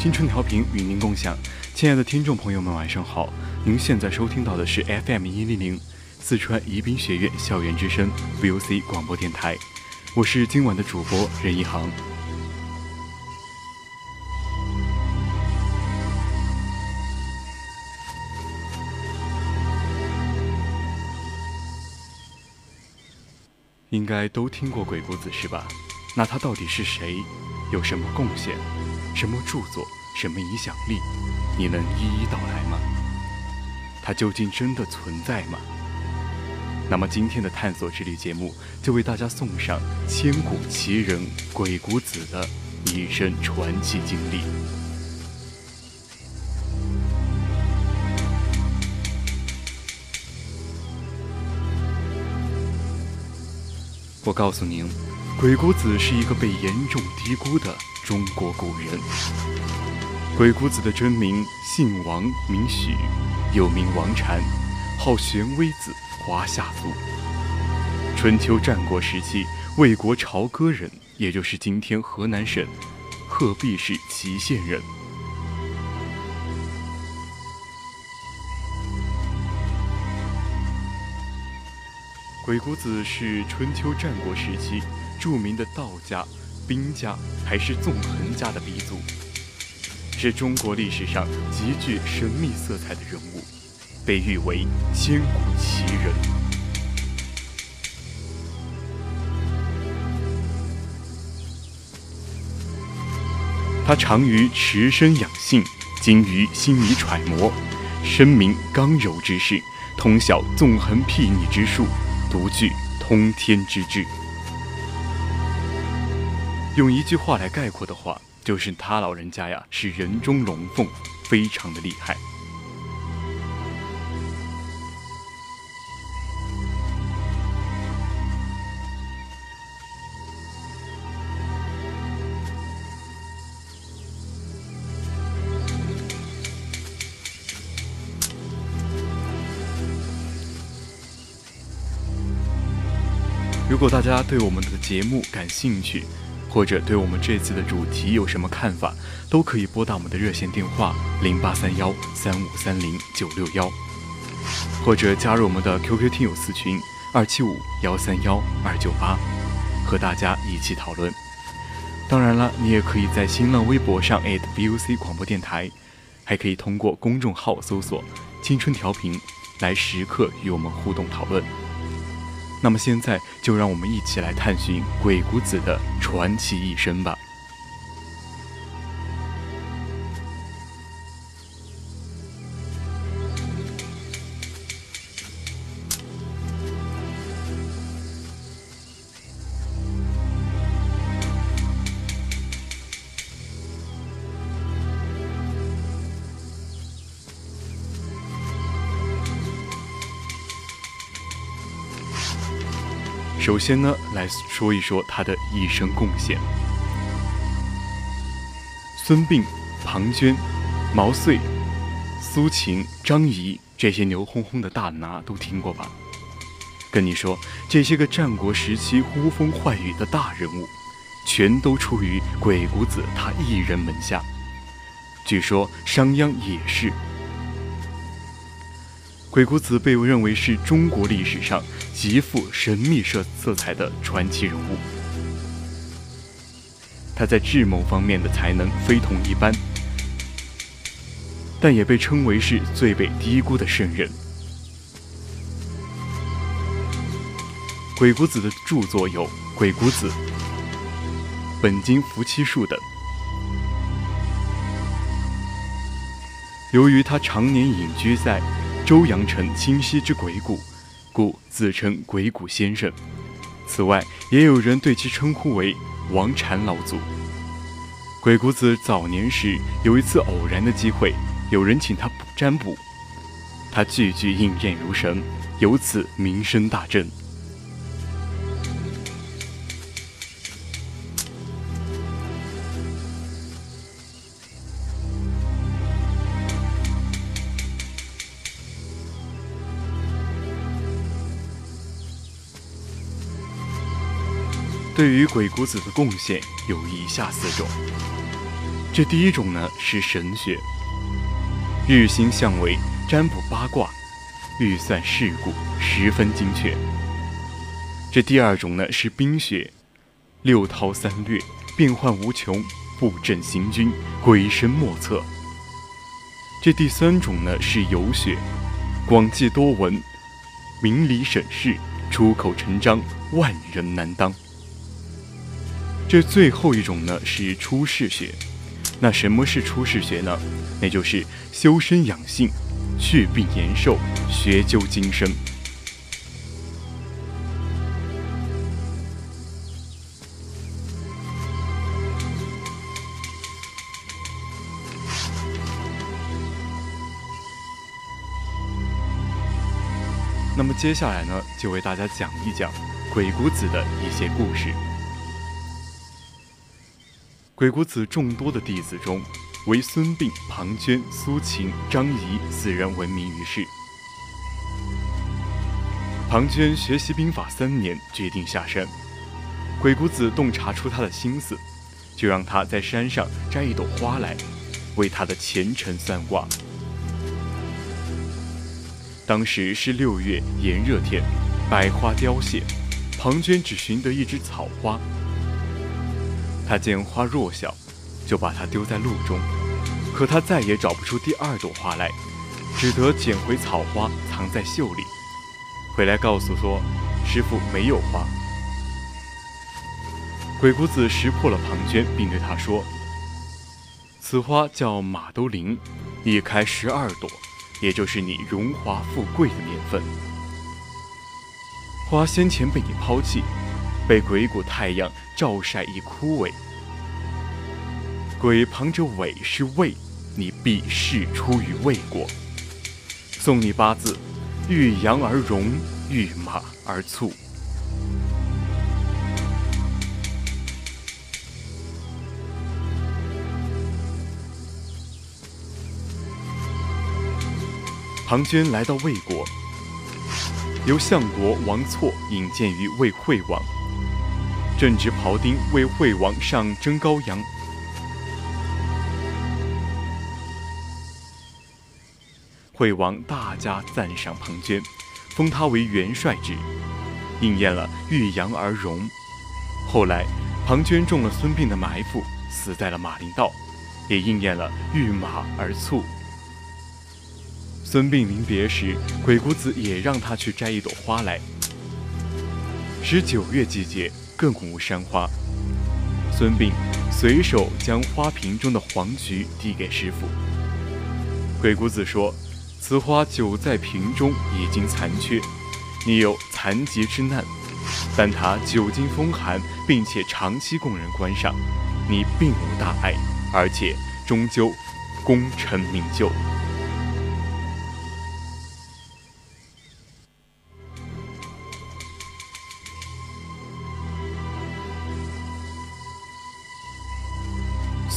青春调频与您共享，亲爱的听众朋友们，晚上好！您现在收听到的是 FM 一零零四川宜宾学院校园之声 VOC 广播电台，我是今晚的主播任一航。应该都听过鬼谷子是吧？那他到底是谁？有什么贡献？什么著作，什么影响力，你能一一道来吗？它究竟真的存在吗？那么今天的探索之旅节目就为大家送上千古奇人鬼谷子的一生传奇经历。我告诉您，鬼谷子是一个被严重低估的。中国古人，鬼谷子的真名姓王，名许，又名王禅，号玄微子，华夏族。春秋战国时期，魏国朝歌人，也就是今天河南省鹤壁市祁县人。鬼谷子是春秋战国时期著名的道家。兵家还是纵横家的鼻祖，是中国历史上极具神秘色彩的人物，被誉为千古奇人。他长于持身养性，精于心理揣摩，深明刚柔之势，通晓纵横睥睨之术，独具通天之智。用一句话来概括的话，就是他老人家呀是人中龙凤，非常的厉害。如果大家对我们的节目感兴趣，或者对我们这次的主题有什么看法，都可以拨打我们的热线电话零八三幺三五三零九六幺，或者加入我们的 QQ 听友私群二七五幺三幺二九八，和大家一起讨论。当然了，你也可以在新浪微博上 @VOC 广播电台，还可以通过公众号搜索“青春调频”来时刻与我们互动讨论。那么现在就让我们一起来探寻鬼谷子的传奇一生吧。首先呢，来说一说他的一生贡献。孙膑、庞涓、毛遂、苏秦、张仪这些牛哄哄的大拿都听过吧？跟你说，这些个战国时期呼风唤雨的大人物，全都出于鬼谷子他一人门下。据说商鞅也是。鬼谷子被认为是中国历史上极富神秘色色彩的传奇人物。他在智谋方面的才能非同一般，但也被称为是最被低估的圣人。鬼谷子的著作有《鬼谷子》《本经伏七术》等。由于他常年隐居在周阳城清溪之鬼谷，故自称鬼谷先生。此外，也有人对其称呼为王禅老祖。鬼谷子早年时有一次偶然的机会，有人请他占卜，他句句应验如神，由此名声大振。对于鬼谷子的贡献有以下四种。这第一种呢是神学，日星相位、占卜八卦、预算事故，十分精确。这第二种呢是兵学，六韬三略，变幻无穷，布阵行军，鬼神莫测。这第三种呢是游学，广记多闻，明理审事，出口成章，万人难当。这最后一种呢是出世学，那什么是出世学呢？那就是修身养性、祛病延寿、学究今生。那么接下来呢，就为大家讲一讲鬼谷子的一些故事。鬼谷子众多的弟子中，唯孙膑、庞涓、苏秦、张仪四人闻名于世。庞涓学习兵法三年，决定下山。鬼谷子洞察出他的心思，就让他在山上摘一朵花来，为他的前程算卦。当时是六月炎热天，百花凋谢，庞涓只寻得一枝草花。他见花弱小，就把它丢在路中，可他再也找不出第二朵花来，只得捡回草花藏在袖里，回来告诉说：“师傅没有花。”鬼谷子识破了庞涓，并对他说：“此花叫马兜铃，一开十二朵，也就是你荣华富贵的年份。花先前被你抛弃。”被鬼谷太阳照晒已枯萎，鬼旁着尾是未，你必是出于未果。送你八字：遇羊而荣，遇马而卒。庞涓来到魏国，由相国王错引荐于魏惠王。正值庖丁为惠王上征羔羊，惠王大加赞赏庞涓，封他为元帅之，应验了遇羊而荣。后来，庞涓中了孙膑的埋伏，死在了马陵道，也应验了遇马而卒。孙膑临别时，鬼谷子也让他去摘一朵花来。十九月季节。更无山花。孙膑随手将花瓶中的黄菊递给师傅。鬼谷子说：“此花久在瓶中，已经残缺，你有残疾之难。但它久经风寒，并且长期供人观赏，你并无大碍，而且终究功成名就。”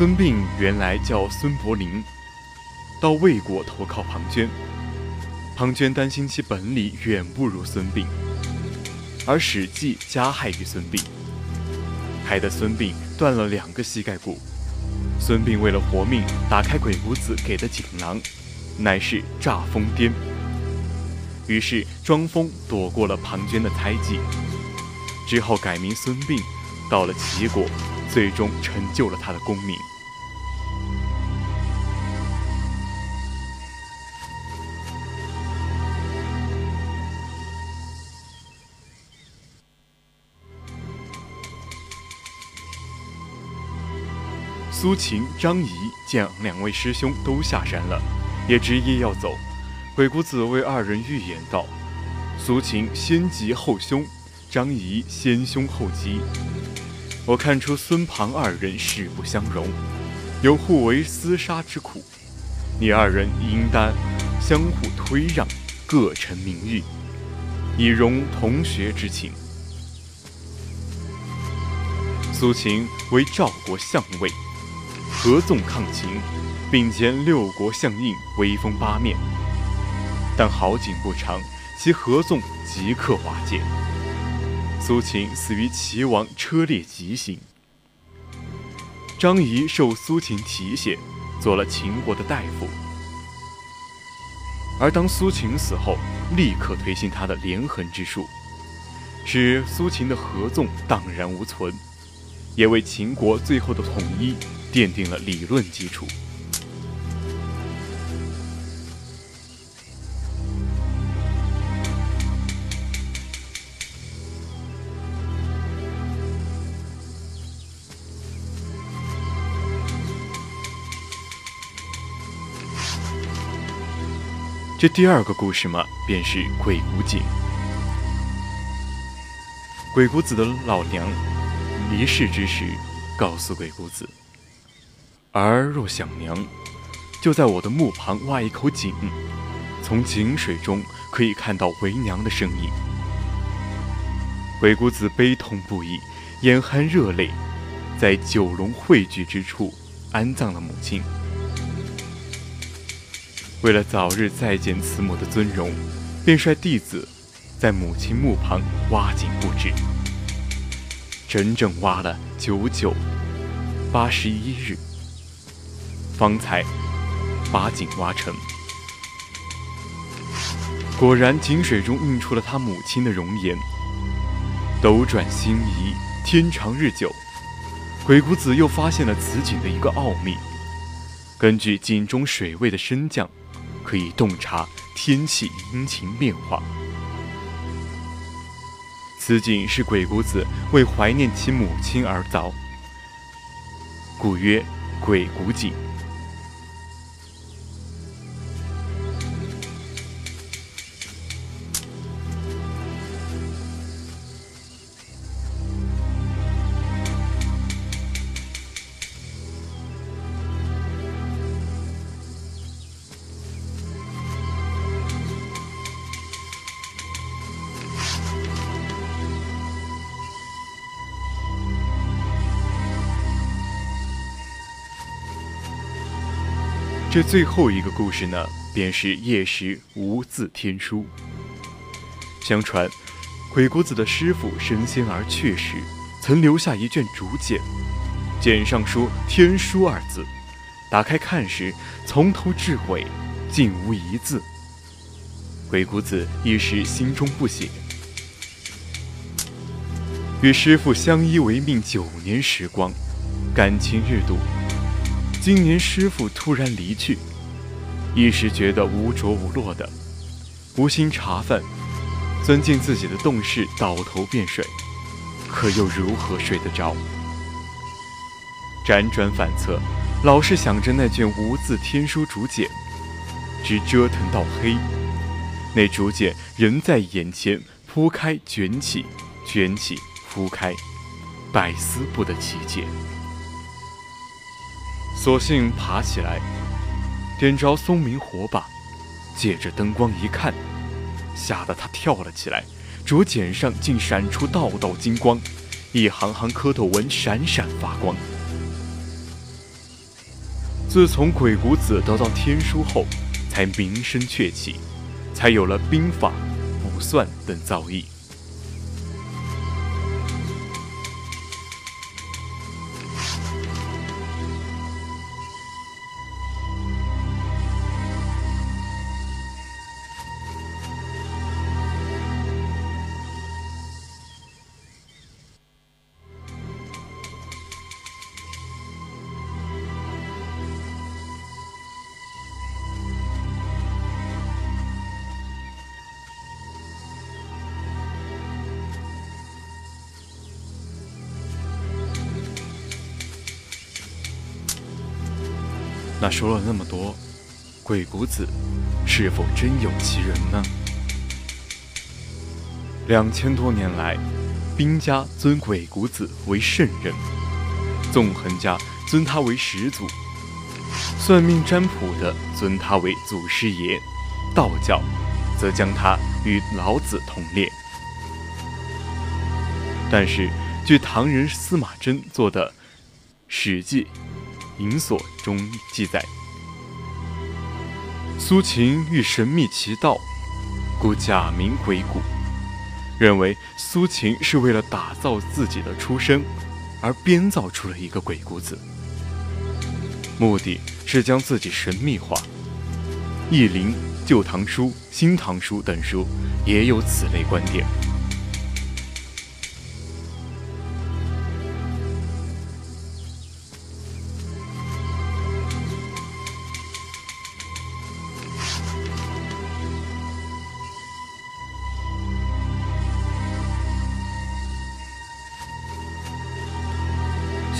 孙膑原来叫孙伯龄，到魏国投靠庞涓。庞涓担心其本领远不如孙膑，而《史记》加害于孙膑，害得孙膑断了两个膝盖骨。孙膑为了活命，打开鬼谷子给的锦囊，乃是诈疯癫。于是装疯躲过了庞涓的猜忌，之后改名孙膑，到了齐国。最终成就了他的功名。苏秦、张仪见两位师兄都下山了，也执意要走。鬼谷子为二人预言道：「苏秦先急后凶，张仪先凶后急。」我看出孙庞二人势不相容，有互为厮杀之苦。你二人应当相互推让，各成名誉，以容同学之情。”苏秦为赵国相位，合纵抗秦，并兼六国相印，威风八面。但好景不长，其合纵即刻瓦解。苏秦死于齐王车裂疾行。张仪受苏秦提携，做了秦国的大夫。而当苏秦死后，立刻推行他的连横之术，使苏秦的合纵荡然无存。也为秦国最后的统一奠定了理论基础。这第二个故事嘛，便是鬼谷井。鬼谷子的老娘。离世之时，告诉鬼谷子：“儿若想娘，就在我的墓旁挖一口井，从井水中可以看到为娘的身影。”鬼谷子悲痛不已，眼含热泪，在九龙汇聚之处安葬了母亲。为了早日再见慈母的尊容，便率弟子在母亲墓旁挖井不止。整整挖了九九八十一日，方才把井挖成。果然，井水中映出了他母亲的容颜。斗转星移，天长日久，鬼谷子又发现了此井的一个奥秘：根据井中水位的升降，可以洞察天气阴晴变化。此井是鬼谷子为怀念其母亲而凿，故曰鬼谷井。这最后一个故事呢，便是夜时无字天书。相传，鬼谷子的师傅升仙而去时，曾留下一卷竹简，简上书“天书”二字。打开看时，从头至尾，竟无一字。鬼谷子一时心中不喜，与师傅相依为命九年时光，感情日笃。今年师傅突然离去，一时觉得无着无落的，无心茶饭，钻进自己的洞室倒头便睡，可又如何睡得着？辗转反侧，老是想着那卷无字天书竹简，直折腾到黑，那竹简仍在眼前铺开卷起，卷起铺开，百思不得其解。索性爬起来，点着松明火把，借着灯光一看，吓得他跳了起来。竹简上竟闪出道道金光，一行行蝌蚪纹闪闪发光。自从鬼谷子得到天书后，才名声鹊起，才有了兵法、卜算等造诣。说了那么多，鬼谷子是否真有其人呢？两千多年来，兵家尊鬼谷子为圣人，纵横家尊他为始祖，算命占卜的尊他为祖师爷，道教则将他与老子同列。但是，据唐人司马真做的《史记·隐所》中记载，苏秦欲神秘其道，故假名鬼谷，认为苏秦是为了打造自己的出身，而编造出了一个鬼谷子，目的是将自己神秘化。《易林》《旧唐书》《新唐书》等书也有此类观点。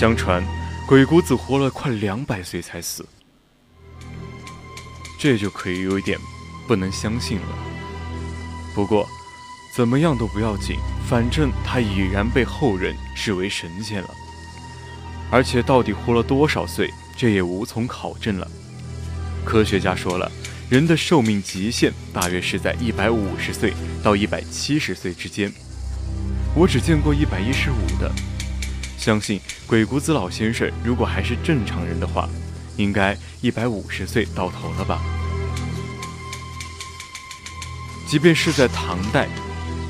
相传，鬼谷子活了快两百岁才死，这就可以有一点不能相信了。不过，怎么样都不要紧，反正他已然被后人视为神仙了。而且，到底活了多少岁，这也无从考证了。科学家说了，人的寿命极限大约是在一百五十岁到一百七十岁之间。我只见过一百一十五的。相信鬼谷子老先生如果还是正常人的话，应该一百五十岁到头了吧？即便是在唐代，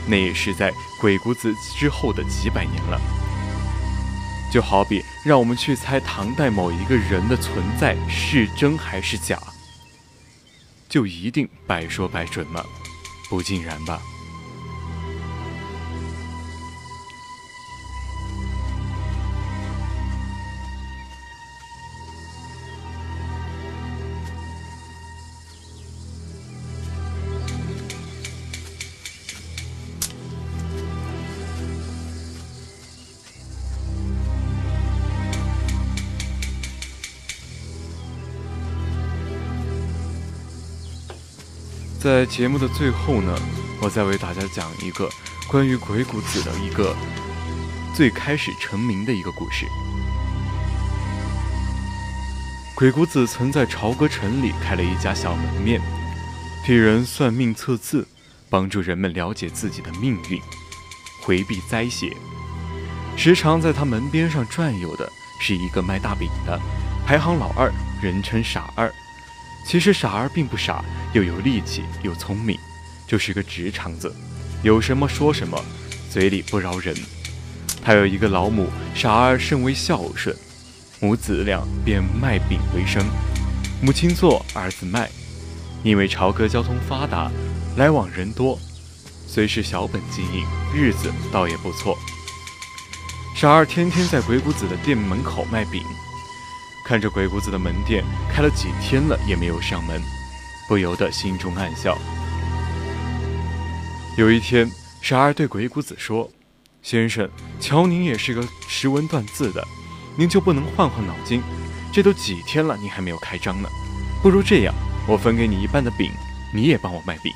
那也是在鬼谷子之后的几百年了。就好比让我们去猜唐代某一个人的存在是真还是假，就一定百说百准吗？不尽然吧。在节目的最后呢，我再为大家讲一个关于鬼谷子的一个最开始成名的一个故事。鬼谷子曾在朝歌城里开了一家小门面，替人算命测字，帮助人们了解自己的命运，回避灾邪。时常在他门边上转悠的是一个卖大饼的，排行老二，人称傻二。其实傻儿并不傻，又有力气又聪明，就是个直肠子，有什么说什么，嘴里不饶人。他有一个老母，傻儿甚为孝顺，母子俩便卖饼为生。母亲做，儿子卖。因为朝歌交通发达，来往人多，虽是小本经营，日子倒也不错。傻儿天天在鬼谷子的店门口卖饼。看着鬼谷子的门店开了几天了也没有上门，不由得心中暗笑。有一天，傻儿对鬼谷子说：“先生，瞧您也是个识文断字的，您就不能换换脑筋？这都几天了，您还没有开张呢。不如这样，我分给你一半的饼，你也帮我卖饼。”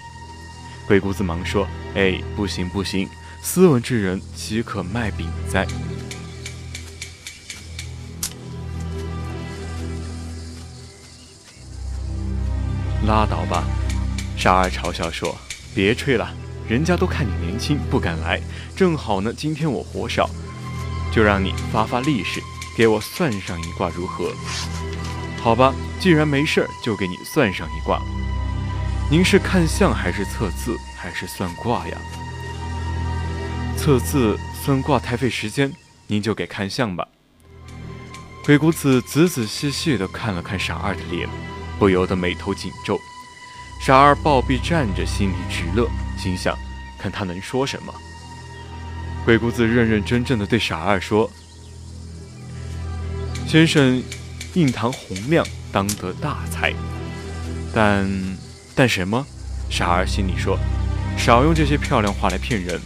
鬼谷子忙说：“哎，不行不行，斯文之人岂可卖饼哉？”拉倒吧，傻儿嘲笑说：“别吹了，人家都看你年轻，不敢来。正好呢，今天我活少，就让你发发力士，给我算上一卦如何？”好吧，既然没事儿，就给你算上一卦。您是看相还是测字还是算卦呀？测字算卦太费时间，您就给看相吧。鬼谷子仔仔细细地看了看傻二的脸。不由得眉头紧皱，傻二暴毙站着，心里直乐，心想：看他能说什么。鬼谷子认认真真的对傻二说：“先生，印堂洪亮，当得大才。但但什么？”傻二心里说：“少用这些漂亮话来骗人。”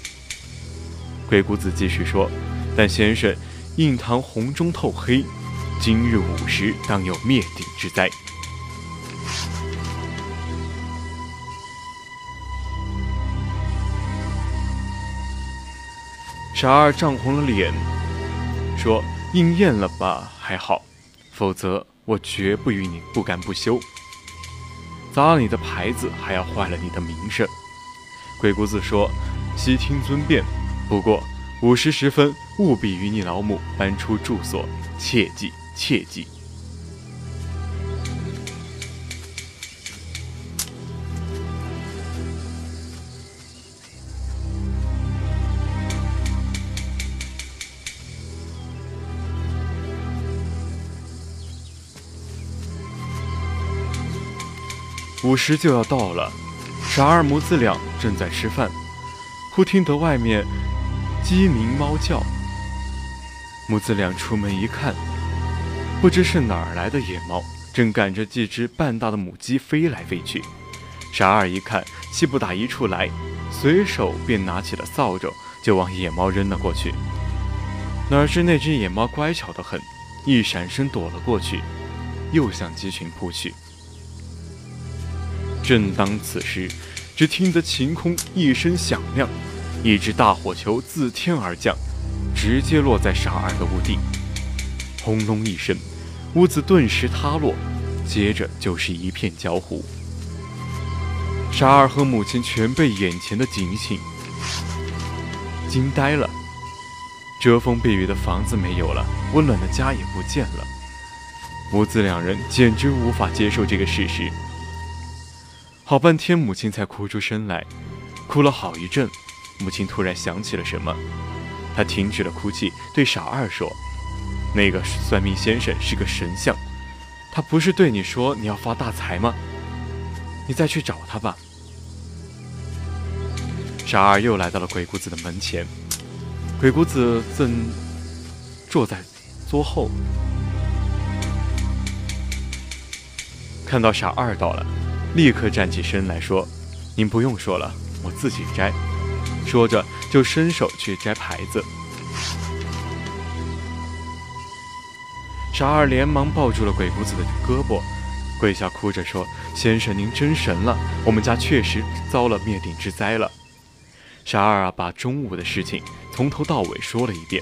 鬼谷子继续说：“但先生，印堂红中透黑，今日午时当有灭顶之灾。傻二涨红了脸，说：“应验了吧，还好，否则我绝不与你不干不休。砸了你的牌子，还要坏了你的名声。”鬼谷子说：“悉听尊便，不过午时十分，务必与你老母搬出住所，切记切记。”午时就要到了，傻二母子俩正在吃饭，忽听得外面鸡鸣猫叫。母子俩出门一看，不知是哪儿来的野猫，正赶着几只半大的母鸡飞来飞去。傻二一看，气不打一处来，随手便拿起了扫帚，就往野猫扔了过去。哪知那只野猫乖巧得很，一闪身躲了过去，又向鸡群扑去。正当此时，只听得晴空一声响亮，一只大火球自天而降，直接落在傻二的屋顶。轰隆一声，屋子顿时塌落，接着就是一片焦糊。傻二和母亲全被眼前的景象惊呆了。遮风避雨的房子没有了，温暖的家也不见了，母子两人简直无法接受这个事实。好半天，母亲才哭出声来，哭了好一阵。母亲突然想起了什么，她停止了哭泣，对傻二说：“那个算命先生是个神像，他不是对你说你要发大财吗？你再去找他吧。”傻二又来到了鬼谷子的门前，鬼谷子正坐在桌后，看到傻二到了。立刻站起身来说：“您不用说了，我自己摘。”说着就伸手去摘牌子。傻二连忙抱住了鬼谷子的胳膊，跪下哭着说：“先生您真神了，我们家确实遭了灭顶之灾了。”傻二啊，把中午的事情从头到尾说了一遍。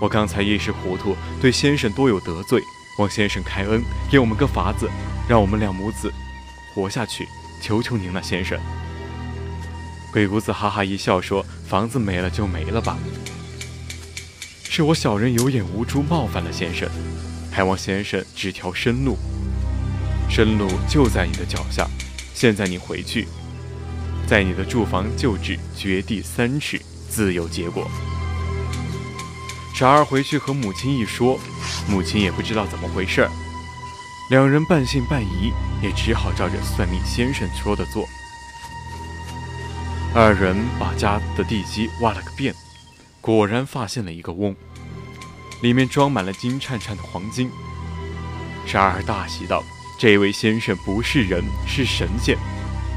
我刚才一时糊涂，对先生多有得罪，望先生开恩，给我们个法子，让我们两母子。活下去，求求您了，先生。鬼谷子哈哈一笑说：“房子没了就没了吧，是我小人有眼无珠，冒犯了先生，还望先生指条生路。生路就在你的脚下，现在你回去，在你的住房旧址掘地三尺，自有结果。”傻儿回去和母亲一说，母亲也不知道怎么回事儿。两人半信半疑，也只好照着算命先生说的做。二人把家的地基挖了个遍，果然发现了一个瓮，里面装满了金灿灿的黄金。傻儿大喜道：“这位先生不是人，是神仙。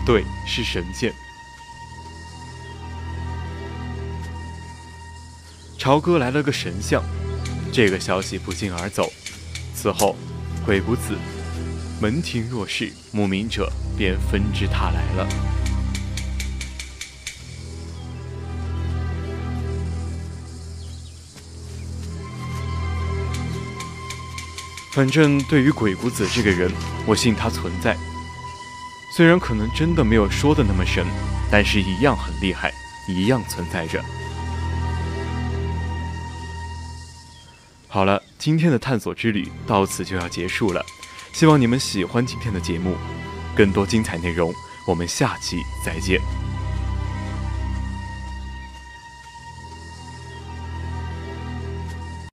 对，是神仙。”朝哥来了个神像，这个消息不胫而走。此后。鬼谷子门庭若市，慕名者便纷至沓来了。反正对于鬼谷子这个人，我信他存在。虽然可能真的没有说的那么神，但是一样很厉害，一样存在着。好了。今天的探索之旅到此就要结束了，希望你们喜欢今天的节目。更多精彩内容，我们下期再见。